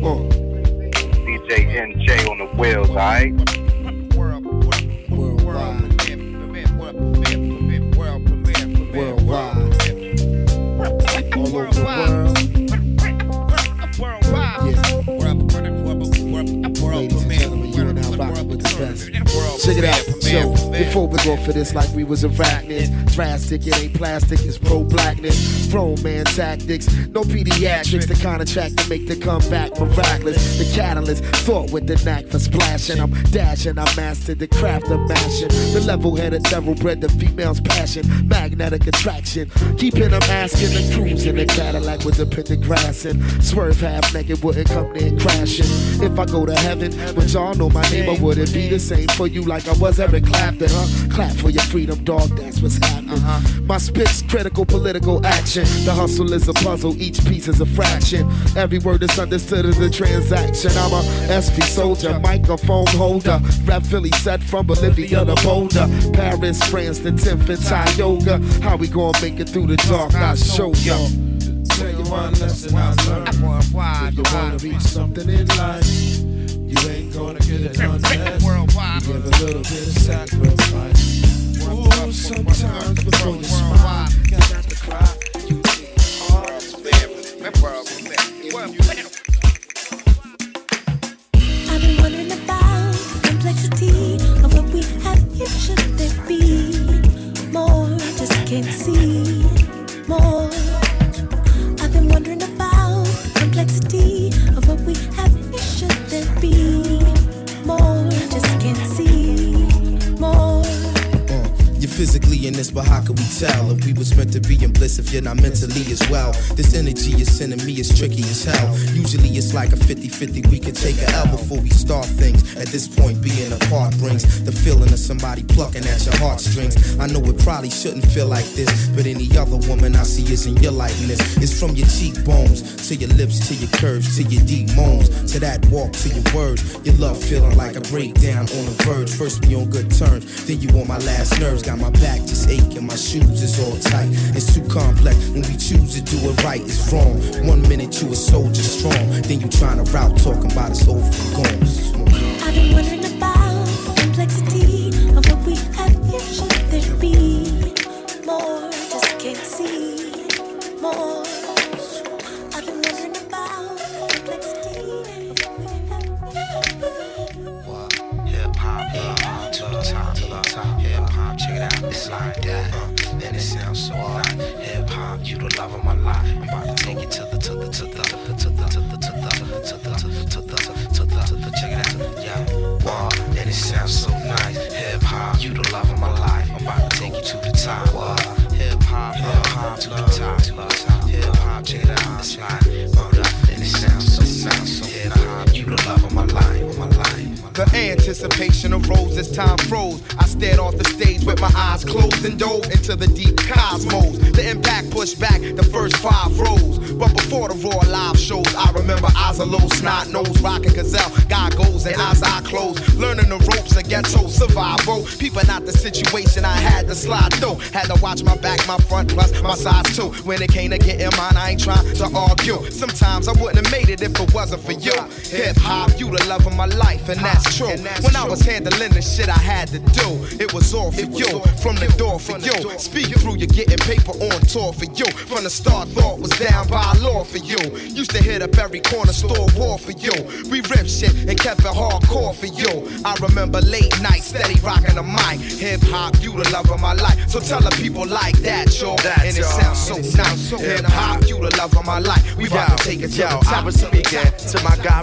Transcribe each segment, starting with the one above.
DJ NJ on the wheels, alright? Worldwide. All over the world. Yeah. Ladies and gentlemen, you are with the best. Check it out yo. Before we go for this, like we was arachnids. Drastic, it ain't plastic, it's pro blackness. Grown man tactics, no pediatrics. The kind of track to make the comeback miraculous. The catalyst, thought with the knack for splashing. I'm dashing, I mastered the craft of mashing. The level headed thoroughbred, the female's passion. Magnetic attraction, keeping them asking and cruising. The Cadillac with the pentagrass and swerve half naked, wouldn't come near crashing. If I go to heaven, but y'all know my name, I wouldn't be the same for you like I was Eric Clapton, huh? Clap for your freedom, dog, that's what's happening. Uh-huh. My spit's critical political action. The hustle is a puzzle, each piece is a fraction. Every word is understood as a transaction. I'm a SP soldier, microphone holder. Rap Philly set from Bolivia to Boulder. Paris, France, the 10th and Tioga. How we gonna make it through the dark? I show ya. Tell you one lesson I learned. If you wanna reach something in life, you ain't gonna get it unless you give a little bit of sacrifice. Ooh, sometimes before you smile, you got to cry. You need heart's I've been wondering about the complexity of what we have here. Should there be more? Just can't see more. Physically in this, but how can we tell if we was meant to be in bliss if you're not mentally as well? This energy you're sending me is tricky as hell. Usually it's like a 50-50, we can take a L before we start things. At this point, being apart brings the feeling of somebody plucking at your heartstrings. I know it probably shouldn't feel like this, but any other woman I see is in your likeness. It's from your cheekbones to your lips to your curves to your deep moans to that walk to your words. Your love feeling like a breakdown on the verge. First we on good terms, then you on my last nerves. Got my back just aching, my shoes is all tight. It's too complex when we choose to do it right. It's wrong. One minute you a soldier strong, then you trying to route talking about it's over and gone. I've been wondering watch my back, my front, plus my size too. When it came to getting mine, I ain't trying to argue. Sometimes I wouldn't have made it if it wasn't for you. Hip hop, you the love of my life, and that's true. When I was handling the shit I had to do, it was all for you. From the door for you. Speak through, you're getting paper on tour for you. From the start, thought was down by law for you. Used to hit up every corner store war for you. We ripped shit and kept it hardcore for you. I remember late nights, steady rocking the mic. Hip hop, you the love of my life. So tell the people like that, yo. And it sounds so nice. Hip hop, you the love of my life. We about to take it to Yo, the I top. was speaking to my guy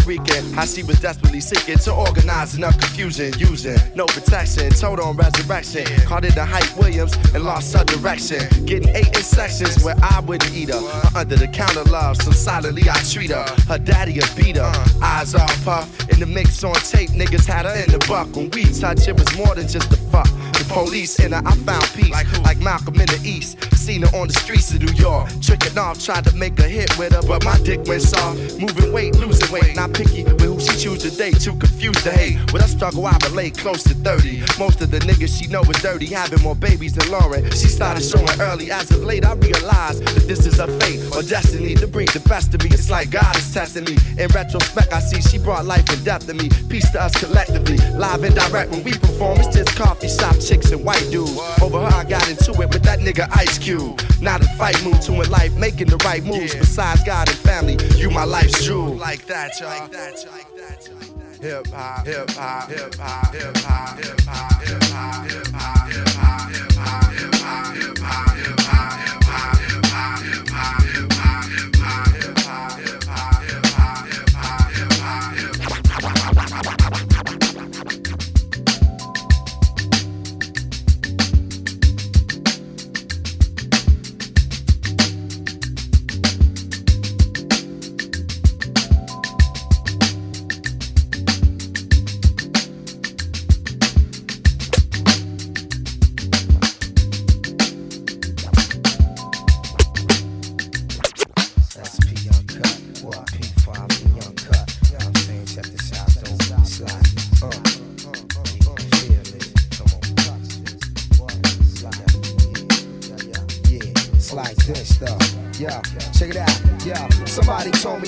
How she was desperately seeking to organize enough confusion, using no protection. Told on resurrection. Called it the Hype Williams and lost her direction. Getting eight in sections where I wouldn't eat her. Her under the counter love, so silently I treat her. Her daddy a beat her. Eyes all puff. In the mix on tape, niggas had her in the buck. When we touch, it was more than just a fuck. The police in her, I found peace. Like Malcolm in the East. Seen her on the streets of New York. Tricking off, tried to make a hit with her, but my dick went soft. Moving weight, losing weight, not picky with who she choose to date. Too confused to hate. With a struggle, I relate close to 30. Most of the niggas she know is dirty, having more babies than Lauryn. She started showing early. As of late, I realized that this is a fate or destiny to bring the best of me. It's like God is testing me. In retrospect, I see she brought life and death to me. Peace to us collectively. Live and direct when we perform, it's just coffee shop chicks and white dudes. Over her, I got into it with that nigga Ice Cube. Not a fight move to in life, making the right moves. Besides God and family, you my life's jewel. Like that, y'all. Like that, like that, like that. Hip hop, hip hop, hip hop, hip hop, hip hop, hip hop, hip hop, hip hop,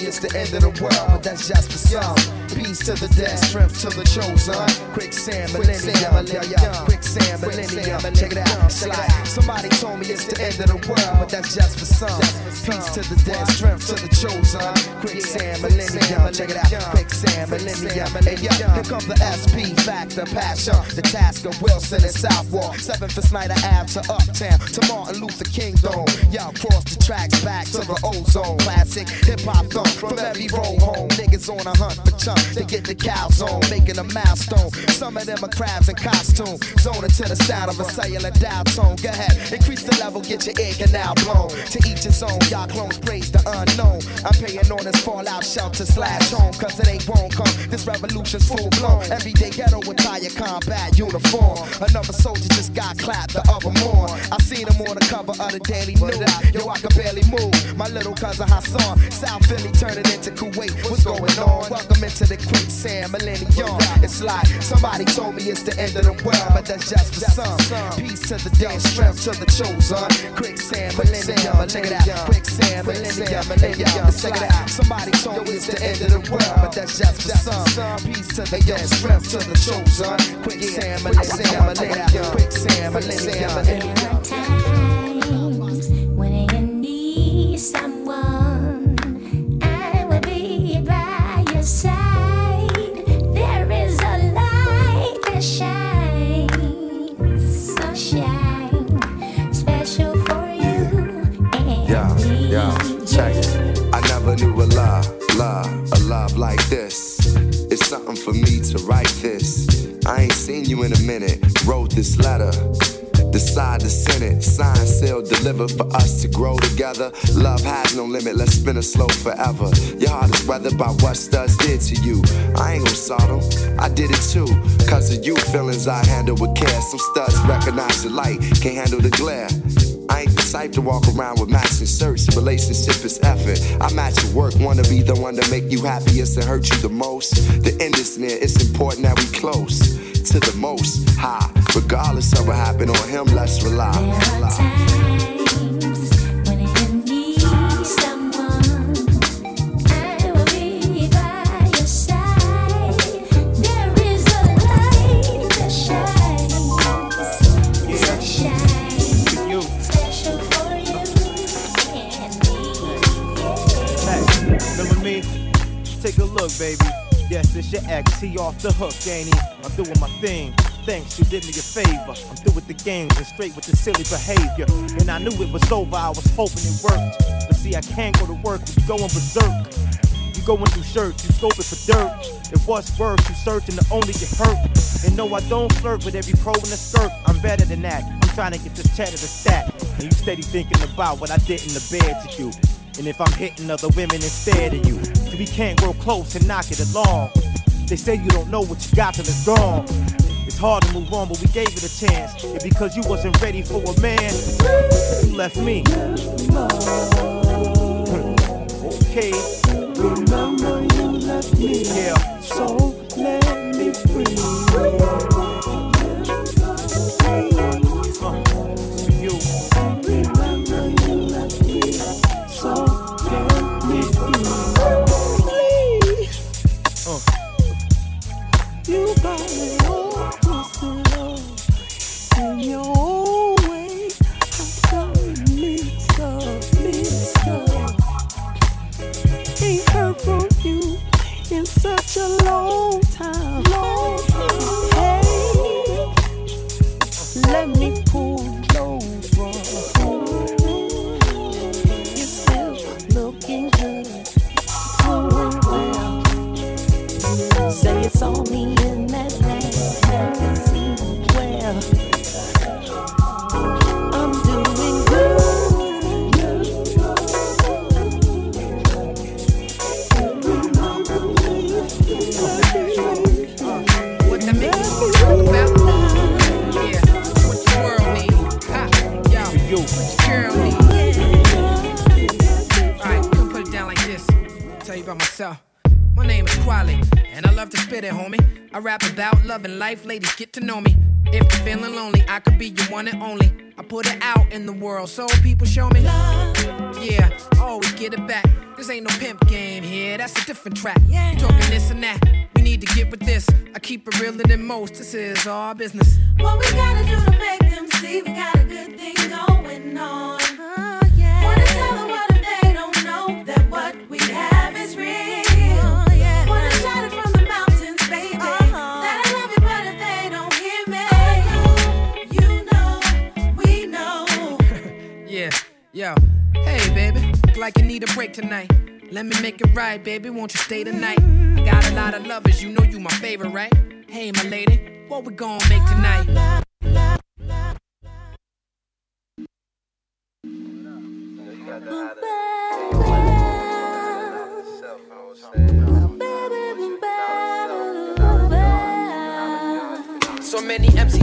it's the end of the world, but that's just for some. Peace to the dead, strength to the chosen. Quicksand millennium, yeah. Quicksand millennium, check it out. Slide. Somebody told me it's the end of the world, but that's just for some. Peace to the dead, strength to the chosen. Quicksand millennium, check it out. Quicksand millennium, hey, yeah. Here comes the SP factor, passion. The task of Wilson and Southwark. Seventh for Snyder Ave to Uptown to Martin Luther King Dome. Y'all cross the tracks back to the ozone. Classic hip hop thump from every road home. Niggas on a hunt for chunk to get the cows on, making a milestone. Some of them are crabs in costume. Zoning to the sound of a cellular dial tone. Go ahead, increase the level, get your ear canal blown. To each his own, y'all clones praise the unknown. I'm paying on this fallout shelter slash home, cause it ain't won't come. This revolution's full blown. Everyday ghetto attire combat uniform. Another soldier just got clapped, the other more. I seen him on the cover of the Daily News. Yo, I can barely move. My little cousin Hassan, South Philly turning into Kuwait. What's going on? Welcome into the quicksand millennium. It's like somebody told me it's the end of the world, but that's just for some. Peace to the dead, strength to the chosen. Quicksand millennium, out. Quicksand millennium, millennium, check it out. Somebody told me it's the end of the world, but that's just for some. Peace to the dead, strength to the chosen. Quicksand millennium, millennium, quicksand millennium, millennium. Check. I never knew a love, love, a love like this. It's something for me to write this. I ain't seen you in a minute. Wrote this letter. Decide to send it. Sign, seal, deliver for us to grow together. Love has no limit. Let's spin it slow forever. Your heart is weathered by what studs did to you. I ain't gon' saw them. I did it too. Cause of you, feelings I handle with care. Some studs recognize the light, can't handle the glare. Type to walk around with matching shirts. Relationship is effort. I match your work, wanna be the one to make you happiest and hurt you the most. The end is near, it's important that we close to the most high. Regardless of what happened on him, let's rely. Rely. Take a look, baby. Yes, it's your ex. He off the hook, ain't he? I'm doing my thing. Thanks, you did me a favor. I'm through with the games and straight with the silly behavior. And I knew it was over, I was hoping it worked. But see, I can't go to work you going berserk. You going through shirts, you scoping for dirt. If what's worse, you searching to only get hurt. And no, I don't flirt with every pro in the skirt. I'm better than that. I'm trying to get this cheddar to stack. And you steady thinking about what I did in the bed to you. And if I'm hitting other women instead of you, so we can't grow close and knock it along. They say you don't know what you got till it's gone. It's hard to move on, but we gave it a chance. And because you wasn't ready for a man, you left me. okay. Remember you left me. Yeah. So let me free. Life, ladies, get to know me. If you're feeling lonely, I could be your one and only. I put it out in the world so people show me. Yeah, always get it back. This ain't no pimp game here, that's a different track. Yeah. Talking this and that, we need to get with this. I keep it realer than most, this is our business. What we Let me make it right, baby. Won't you stay tonight? I got a lot of lovers, you know you my favorite, right? Hey, my lady, what we gonna make tonight?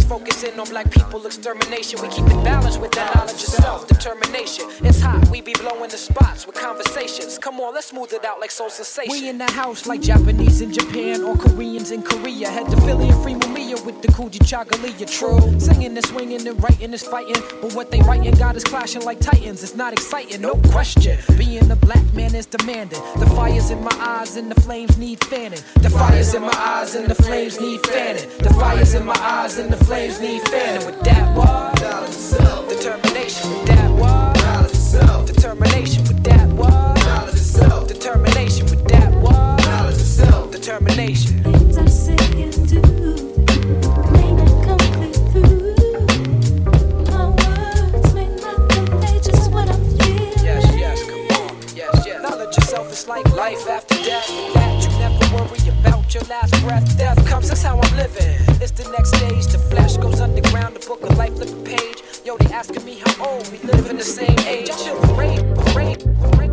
Focusing on black people extermination. We keep it balanced with that knowledge of self determination. It's hot, we be blowing the spots with conversations. Come on, let's smooth it out like soul sensation. We in the house like Japanese in Japan or Koreans in Korea. Head to Philly and free Mumia with the Kujichagulia. True, singing and swinging and writing is fighting, but what they writing got us clashing like titans. It's not exciting, no question. Being a black man is demanding. The fires in my eyes and the flames need fanning. The fires in my eyes and the flames need fanning. The fires in my my eyes and the flames need fanning with that what? Determination with that what? Determination with that what? Determination with that what? Determination. Things I say and do may not come through. My words may not convey just what I'm feeling. Yes, yes, come on. Yes, yes. Knowledge yourself is like life after death. That you never worry about your last breath. Death comes, that's how I'm living. It's the next stage. The flash goes underground. The book of life flip page. Yo, they asking me how old. We live in the same age. I feel great, great, great.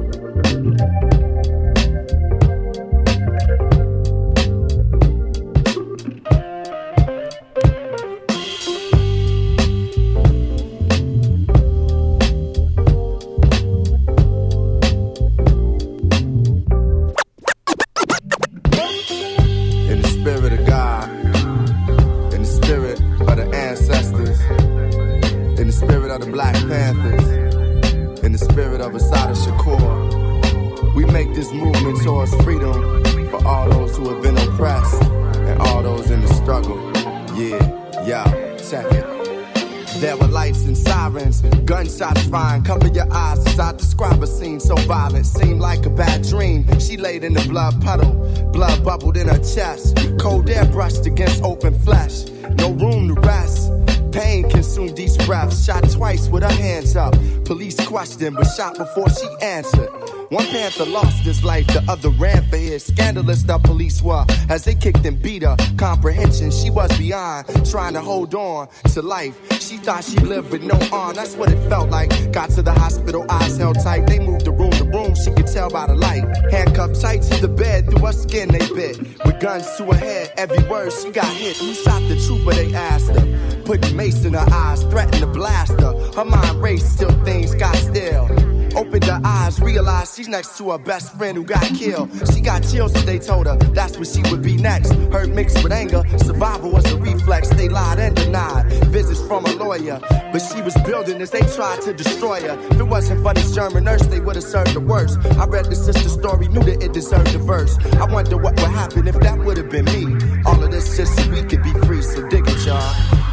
Breath. Shot twice with her hands up. Police questioned, but shot before she answered. One panther lost his life, the other ran for his. Scandalous the police were as they kicked and beat her. Comprehension she was beyond, trying to hold on to life. She thought she lived with no arm, that's what it felt like. Got to the hospital, eyes held tight. They moved the room to room, she could tell by the light. Handcuffed tight to the bed through what skin they bit. With guns to her head, every word she got hit. Who shot the trooper, they asked her. Put mace in her eyes, threatened to blast her. Her mind raced, still things got still. Opened her eyes, realized she's next to her best friend who got killed. She got chills as they told her that's what she would be next. Hurt mixed with anger, survival was a reflex. They lied and denied. Visits from a lawyer, but she was building as they tried to destroy her. If it wasn't for this German nurse, they would have served the worst. I read the sister story, knew that it deserved a verse. I wonder what would happen if that would have been me. All of this just so we could be free, so dig it, y'all.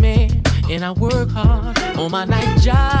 I work hard on my night job.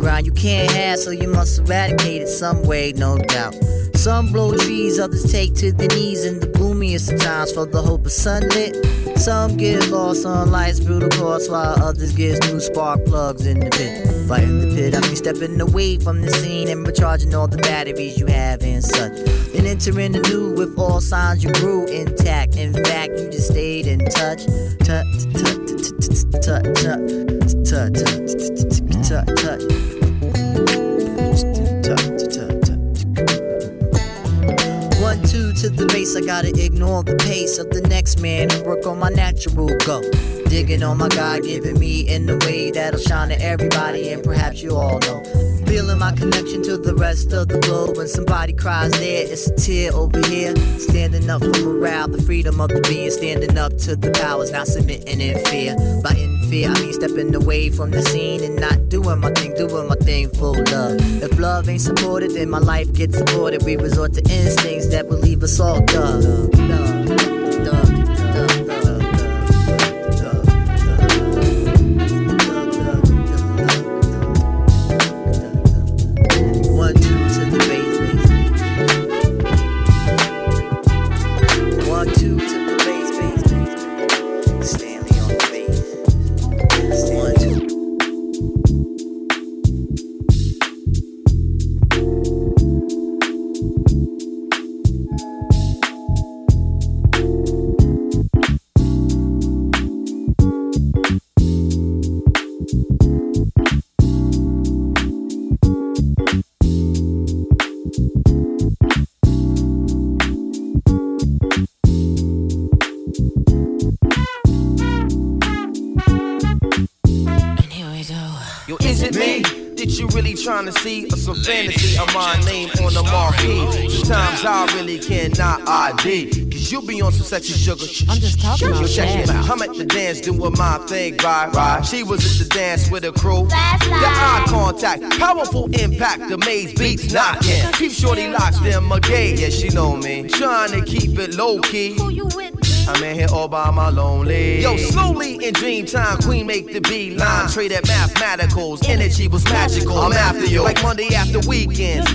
grind you can't have, so you must eradicate it some way, no doubt. Some blow trees, others take to the knees in the gloomiest of times for the hope of sunlit. Some get lost on life's brutal course, while others get new spark plugs in the pit. By in the pit, I mean stepping away from the scene and recharging all the batteries you have and such. Then entering the new with all signs you grew intact. In fact, you just stayed in touch. Touch, touch, touch, touch, touch, touch, touch. To the base, I gotta ignore the pace of the next man and work on my natural go. Digging on my God given me in the way that'll shine to everybody, and perhaps you all know. Feeling my connection to the rest of the globe. When somebody cries there, it's a tear over here. Standing up for morale, the freedom of the being, standing up to the powers, not submitting in fear. By in fear, I mean stepping away from the scene not doing my thing, doing my thing full love. If love ain't supported, then my life gets supported. We resort to instincts that will leave us all dumb. trying to see or some fantasy of my name on the marquee. Sometimes I really cannot ID. Cause you be on some sexy sugar. I'm just talking about check it out. I'm at the dance doing my thing, right? Right. She was at the dance with a crew. The eye contact, powerful impact, the maze beats knocking. Keep shorty locked in my gate. Yeah, she know me. Trying to keep it low key. Who you with? I'm in here all by my lonely. Yo, slowly in dream time, queen make the beat line. Trade at mathematicals, energy was magical. I'm after you, like Monday after weekend.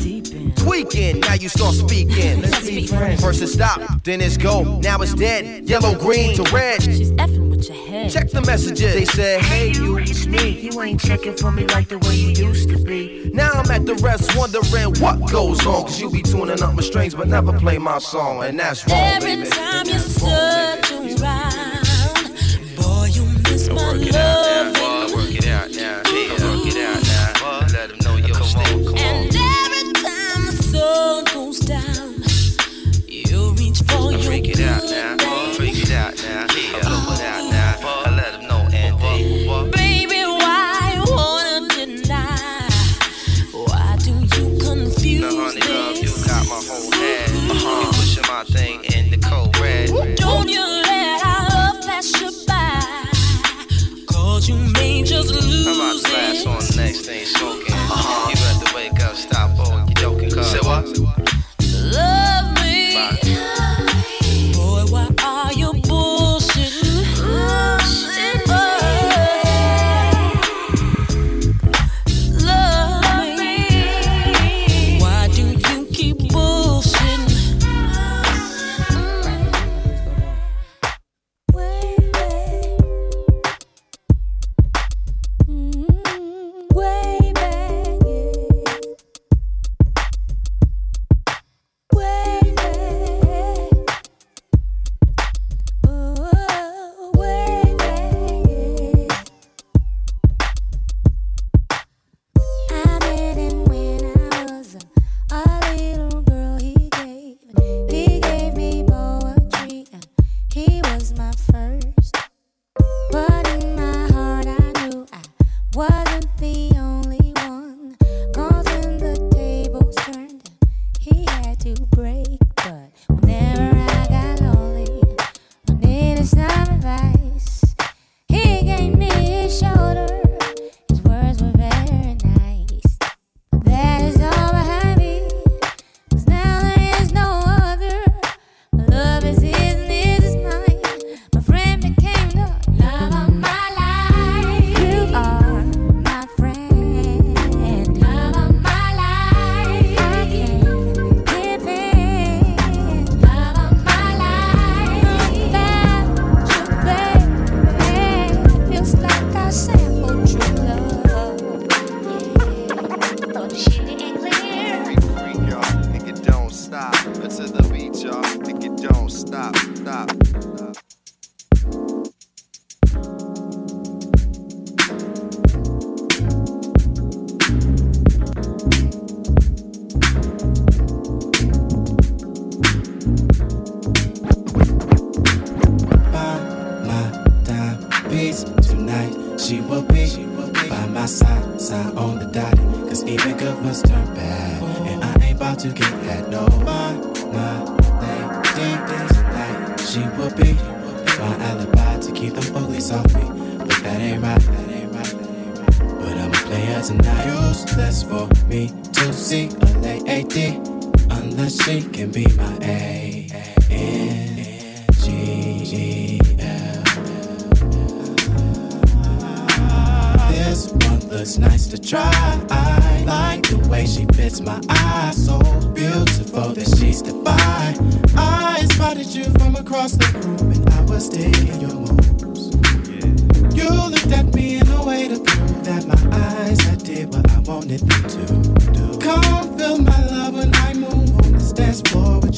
Tweaking, now you start speaking. Let's be friends. First it stop, then it's go. Now it's dead. Yellow, green to red. She's effing with your head. Check the messages. They said, Hey, you, it's me. You ain't checking for me like the way you used to be. Now I'm at the rest wondering what goes on. Cause you be tuning up my strings, but never play my song. And that's wrong. Every baby. time you circle around, boy, you miss my love. I'm about to blast on the next thing smoking.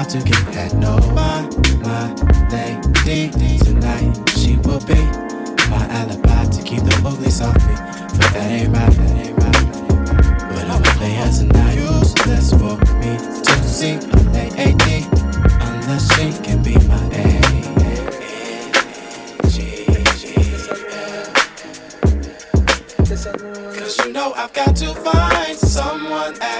about to get that no. My, my lady tonight, she will be my alibi to keep the ugly off me. But that ain't right, that ain't right. But I'm a player tonight, useless for me to see a lady unless she can be my A. Cause you know I've got to find someone else.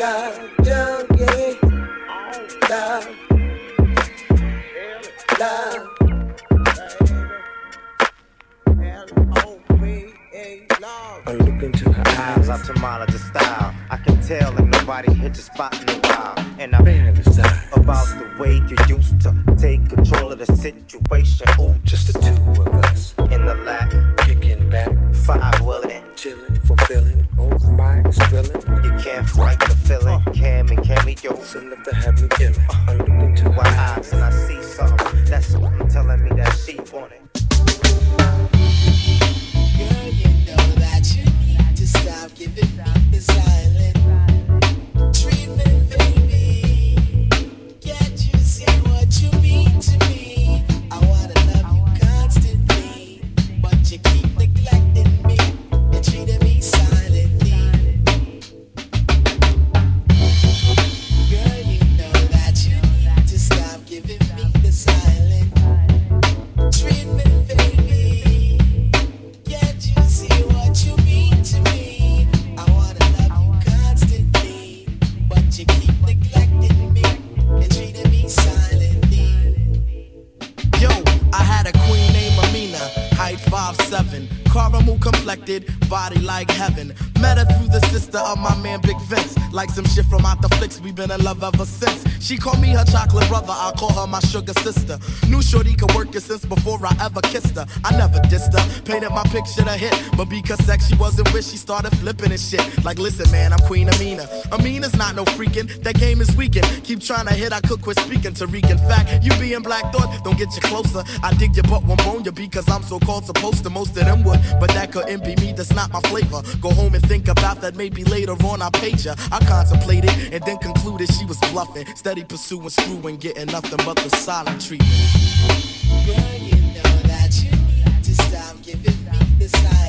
Love, love, I look into her eyes. Ophthalmologist style. I can tell that nobody hit the spot in a while. And I fantasize about the way you used to take control of the situation. Oh, just the two of us. In the lap. Kicking back. Five willing. Chilling, fulfilling Drilling. You can't fight the feeling. Uh, Cam and Cammy, yo. Send up to have me killing. I look into my eyes and I see something. That's something telling me that she want it. sister. I never dissed her, painted my picture to hit. But because sex she wasn't with, she started flipping and shit. Like, listen, man, I'm Queen Amina. Amina's not no freakin'. that game is weakin'. Keep trying to hit, I could quit speaking. Tariq, in fact, you being black thought, don't get you closer. I dig your butt, won't bone you because I'm so called supposed to. Most of them would, but that couldn't be me, that's not my flavor. Go home and think about that, maybe later on I paid ya. I contemplated and then concluded she was bluffing. Steady pursuing, screwing, getting nothing but the silent treatment. Yeah, yeah side.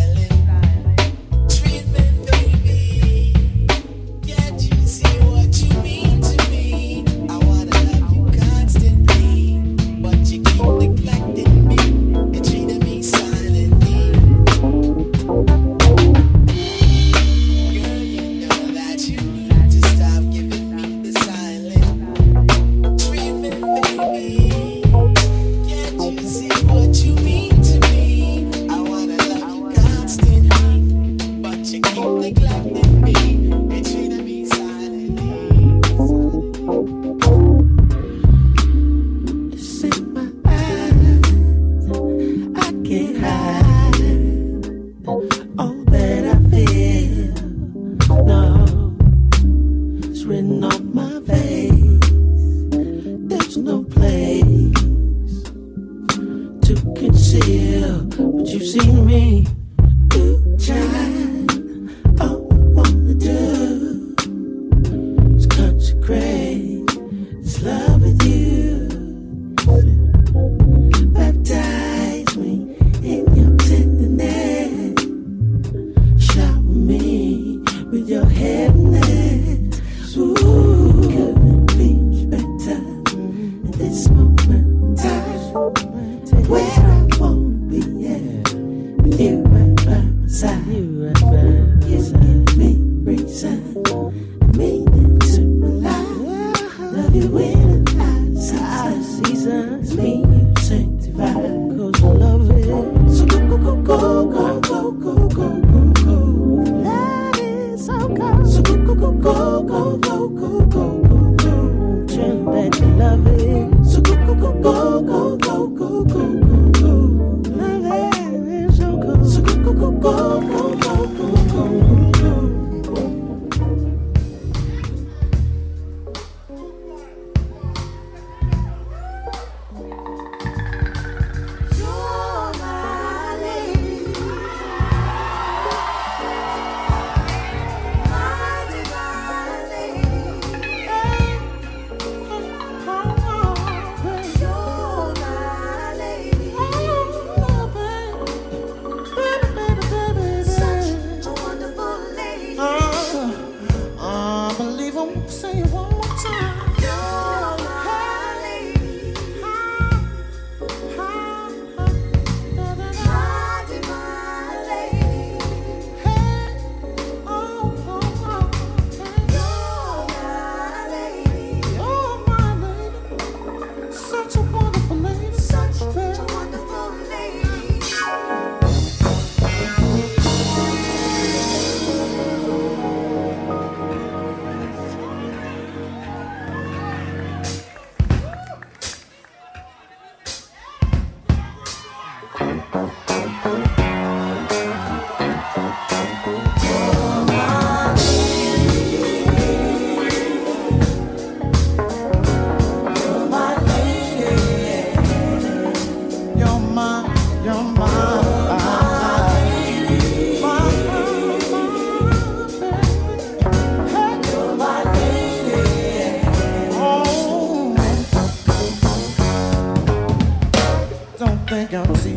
got to see.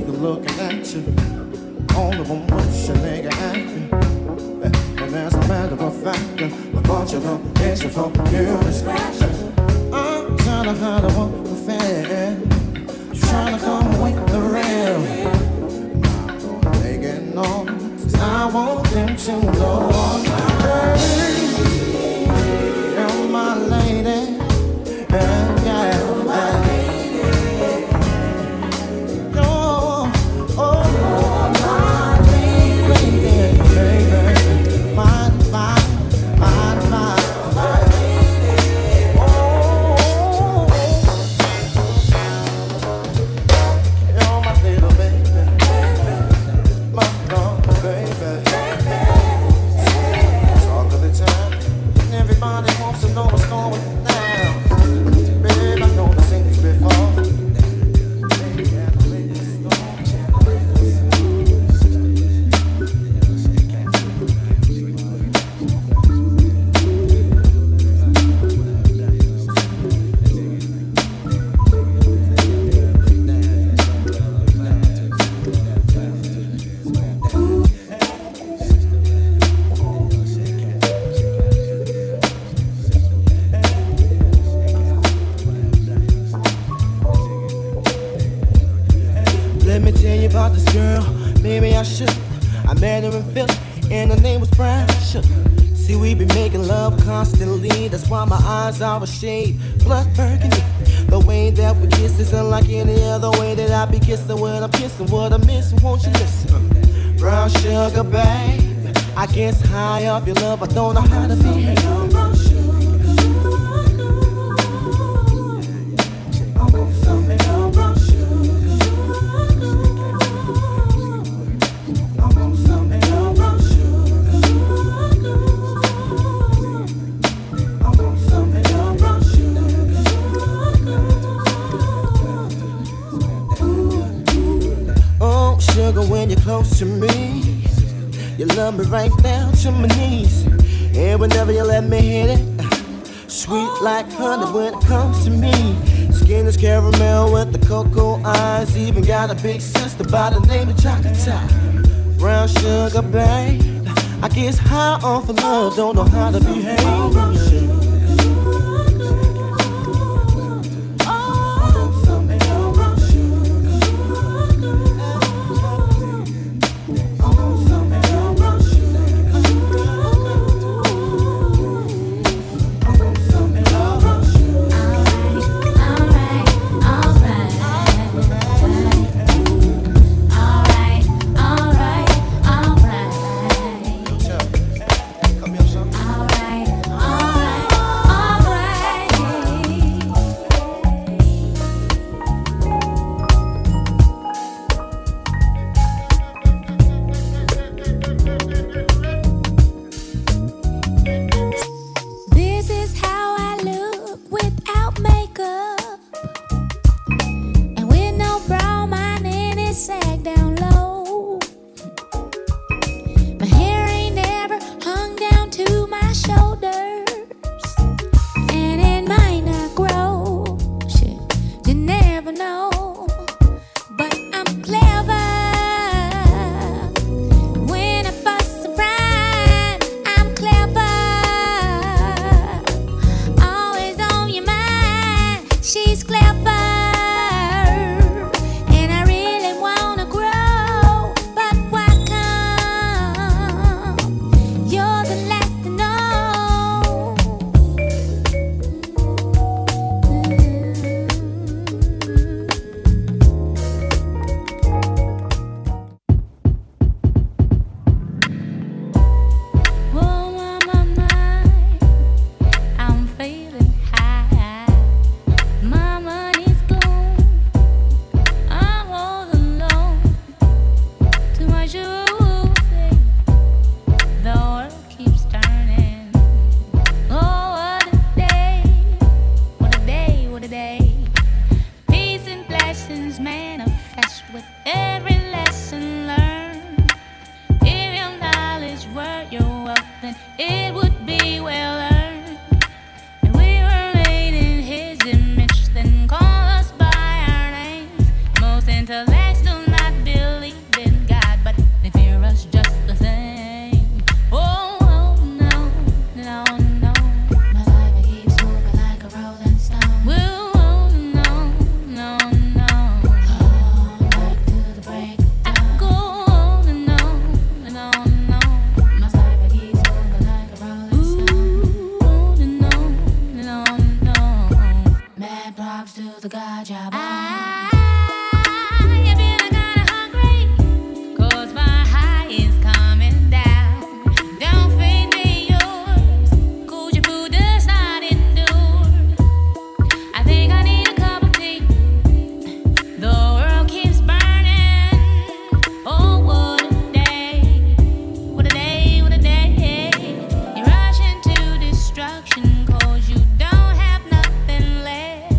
Cause you don't have nothing left.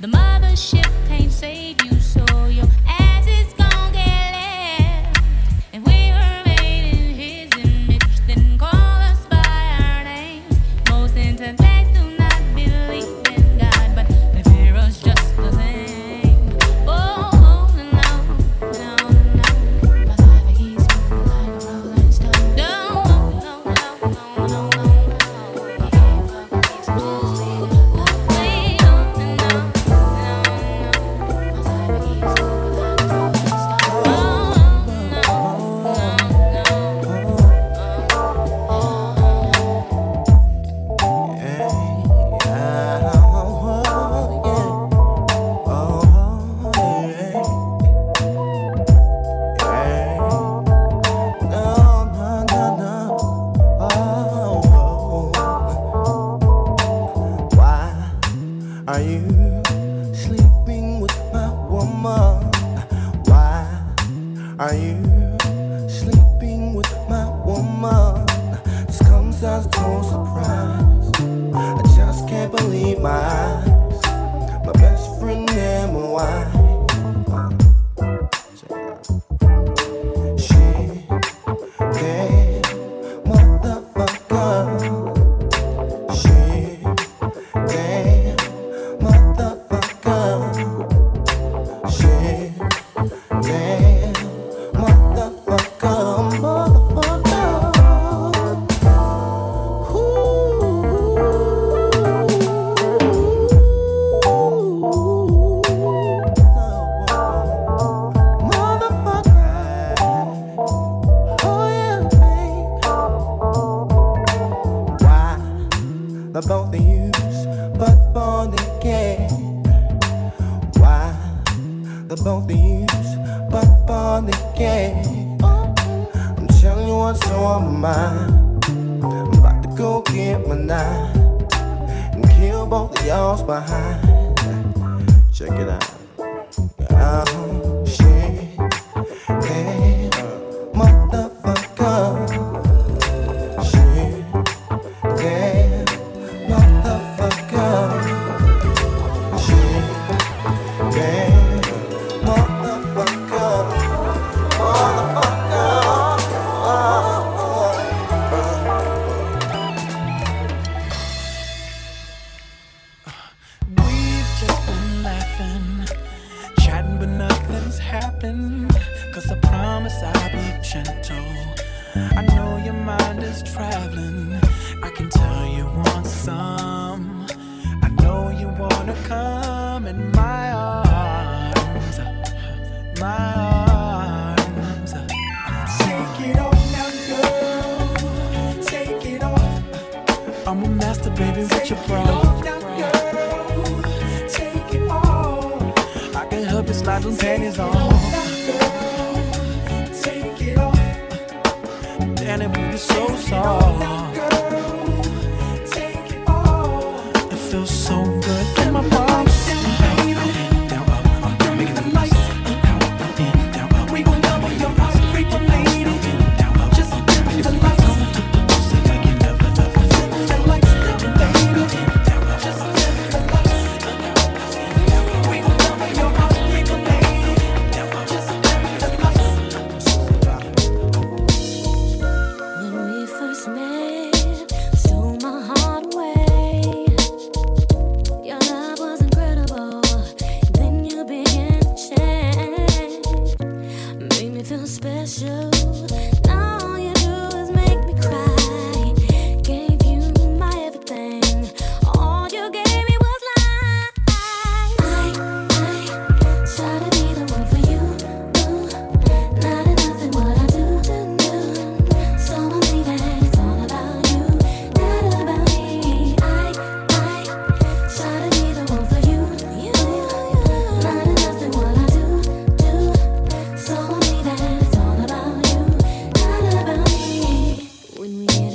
The mothership can't save you.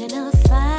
And I'll fight.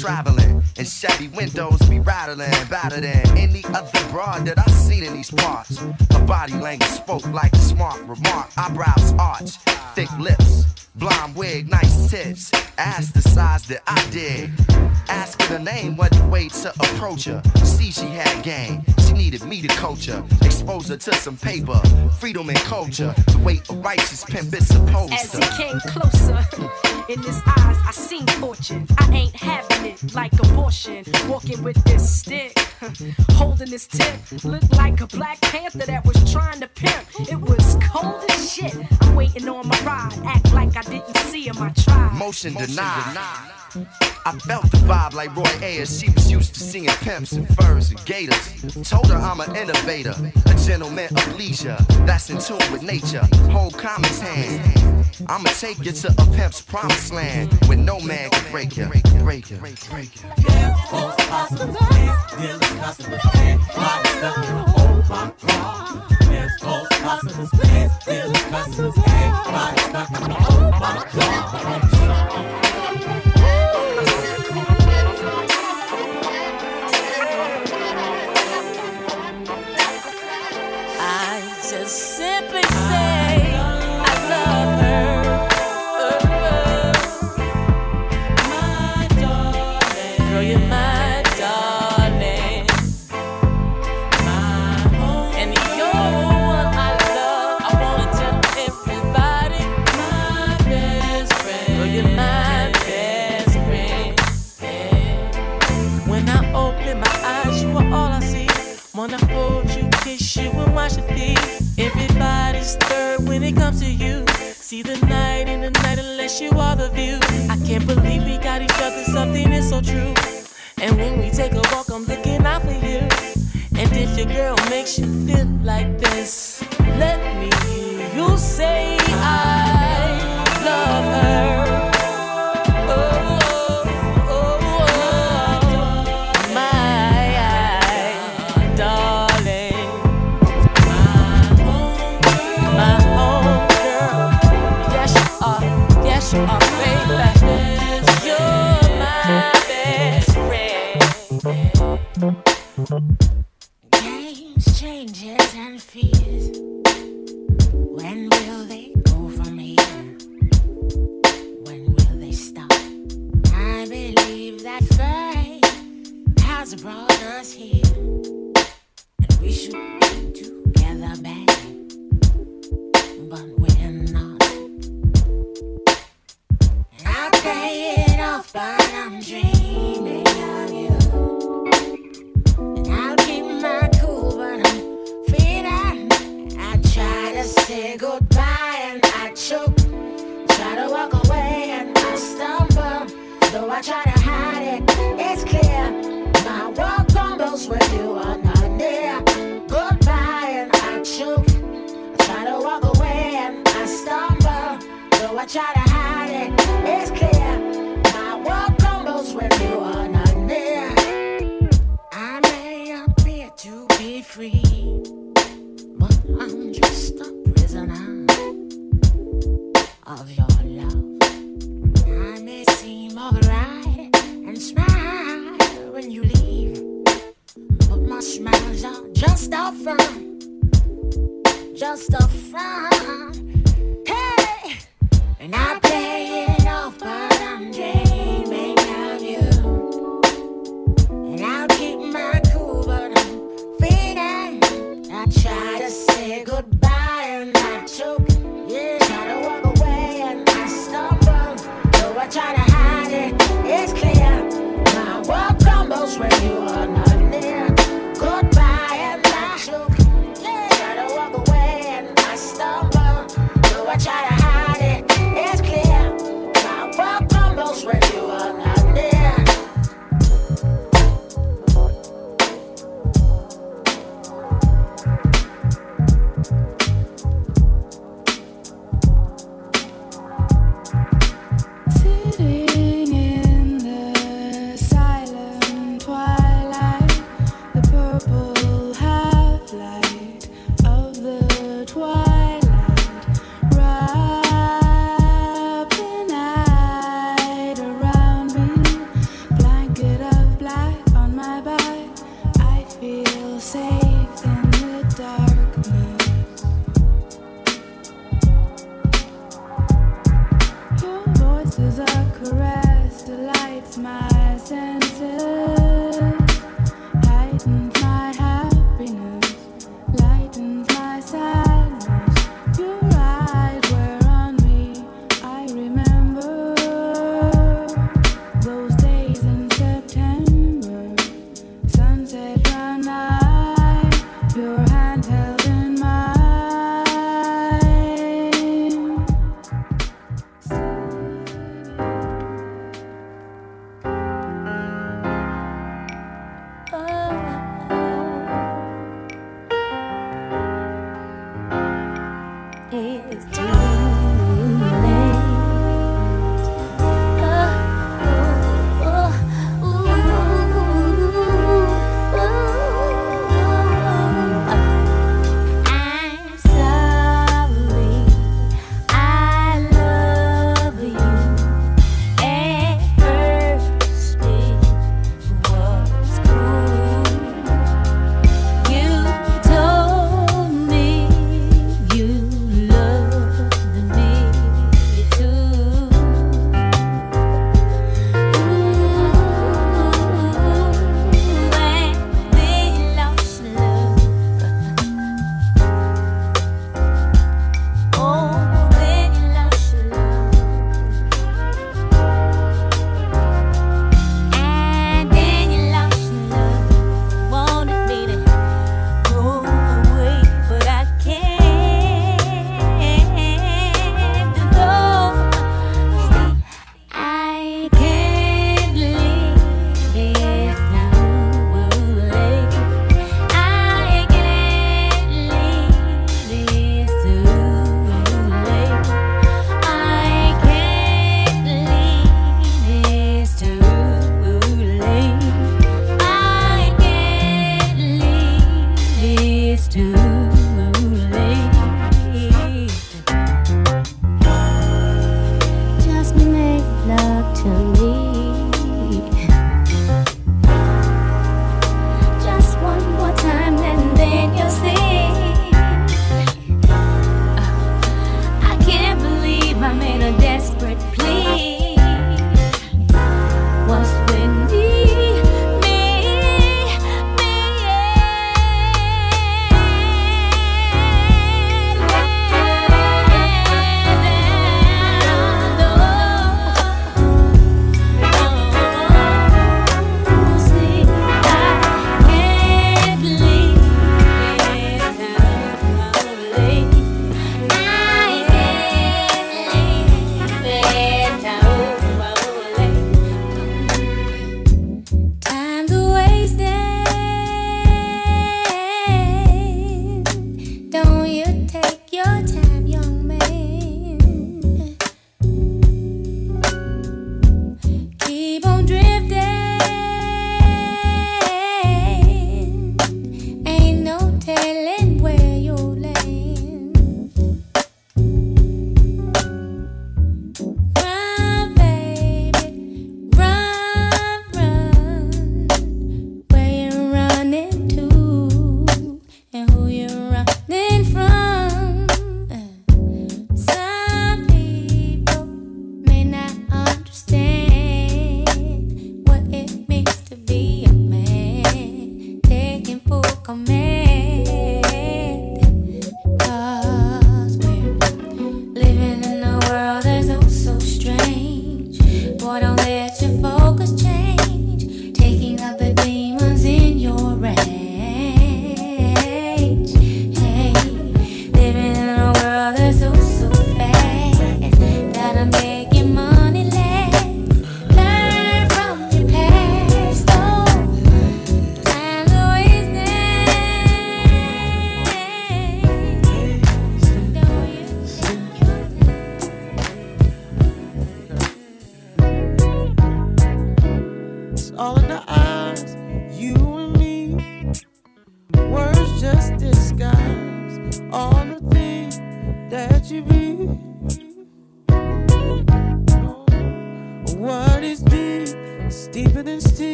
traveling. And shabby windows be rattling, better than any other broad that I've seen in these parts. Her body language spoke like a smart remark. Eyebrows arch, thick lips, blonde wig, nice tits. Ass the size that I did. Asking her name what the way to approach her. See, she had game. She needed me to coach her. Expose her to some paper, freedom and culture. The weight of righteous pimp is supposed As he came closer, in his eyes I seen fortune. I ain't having like abortion. Walking with this stick, holding this tip, looked like a black panther that was trying to pimp. It was cold as shit waiting on my ride. Act like I didn't see him, I tried. Motion denied. I felt the vibe like Roy Ayers. She was used to seeing pimps and furs and gators. Told her I'm an innovator, a gentleman of leisure. That's in tune with nature. Hold Common's hand. I'ma take you to a pimp's promised land where no man can break you. Break you. Break you. Break you. I just simply say. got each other, something is so true. And when we take a walk, I'm looking out for you. And if your girl makes you feel like this,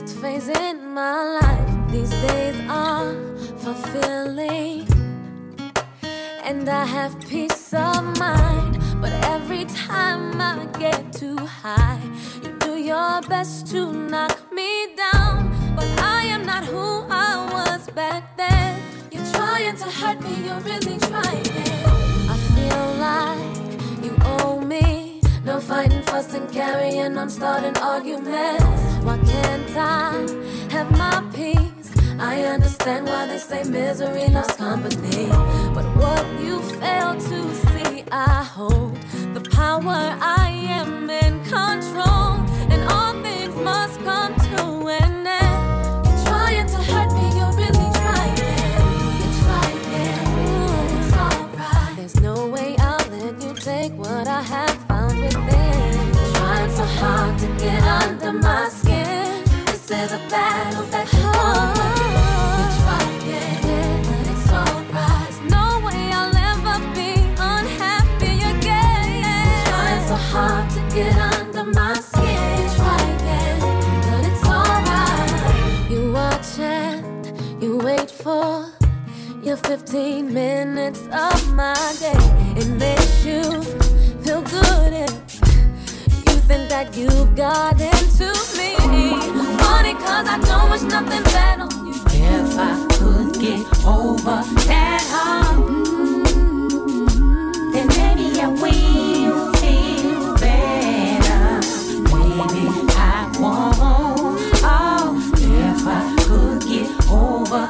next phase in my life. These days are fulfilling, and I have peace of mind. But every time I get too high, you do your best to knock me down. But I am not who I was back then. You're trying to hurt me, you're really trying. I feel like you owe me. No fighting, fussing, carrying on, starting arguments. Why can't I have my peace? I understand why they say misery loves company. But what you fail to see, I hold the power. I am in control, and all things must come to an end. You're trying to hurt me, you're really trying. You're trying, it's alright. There's no way I'll let you take what I have found within. Trying so hard to get under my skin. 15 minutes of my day. It makes you feel good if you think that you've got into me. Cause I don't nothing bad. If I could get over that hump, then maybe I will feel better. Maybe I won't. Oh, if I could get over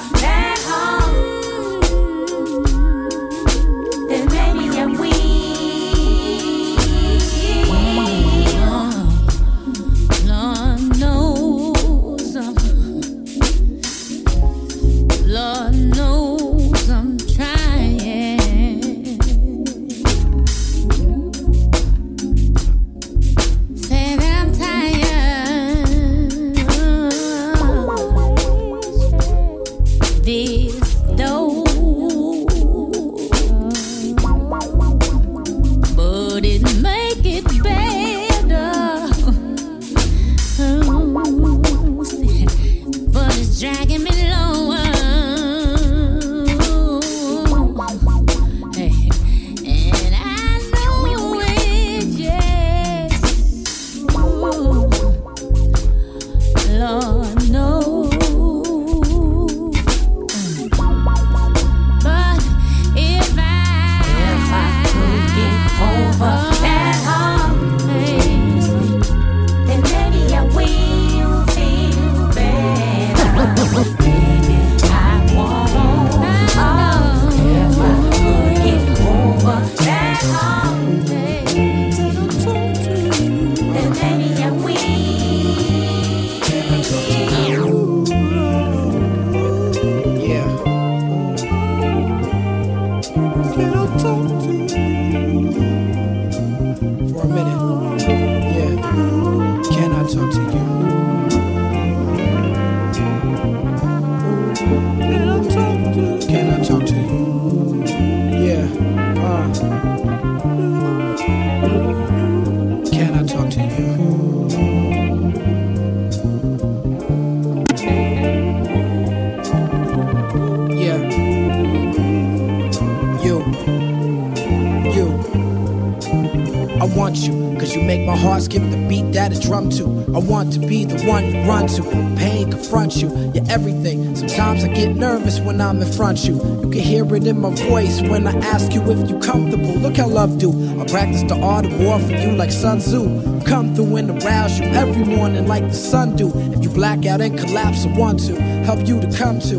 to. Pain confronts you, you're everything. Sometimes I get nervous when I'm in front you. You can hear it in my voice when I ask you if you're comfortable. Look how love do. I practice the art of war for you like Sun Tzu. Come through and arouse you every morning like the sun do. If you black out and collapse, I want to help you to come to.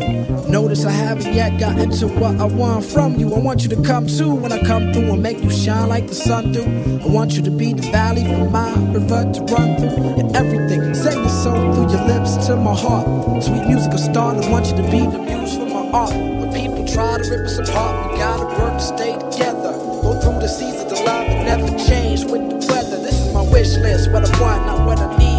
Notice I haven't yet gotten to what I want from you. I want you to come to when I come through and make you shine like the sun do. I want you to be the valley for my river to run through. And everything, say your soul through your lips to my heart. Sweet music will start. I want you to be the muse for my art. When people try to rip us apart, we gotta work to stay together. Go through the seasons of love and never change with the weather. This is my wish list, what I want, not what I need.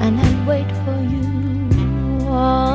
And I'd wait for you. All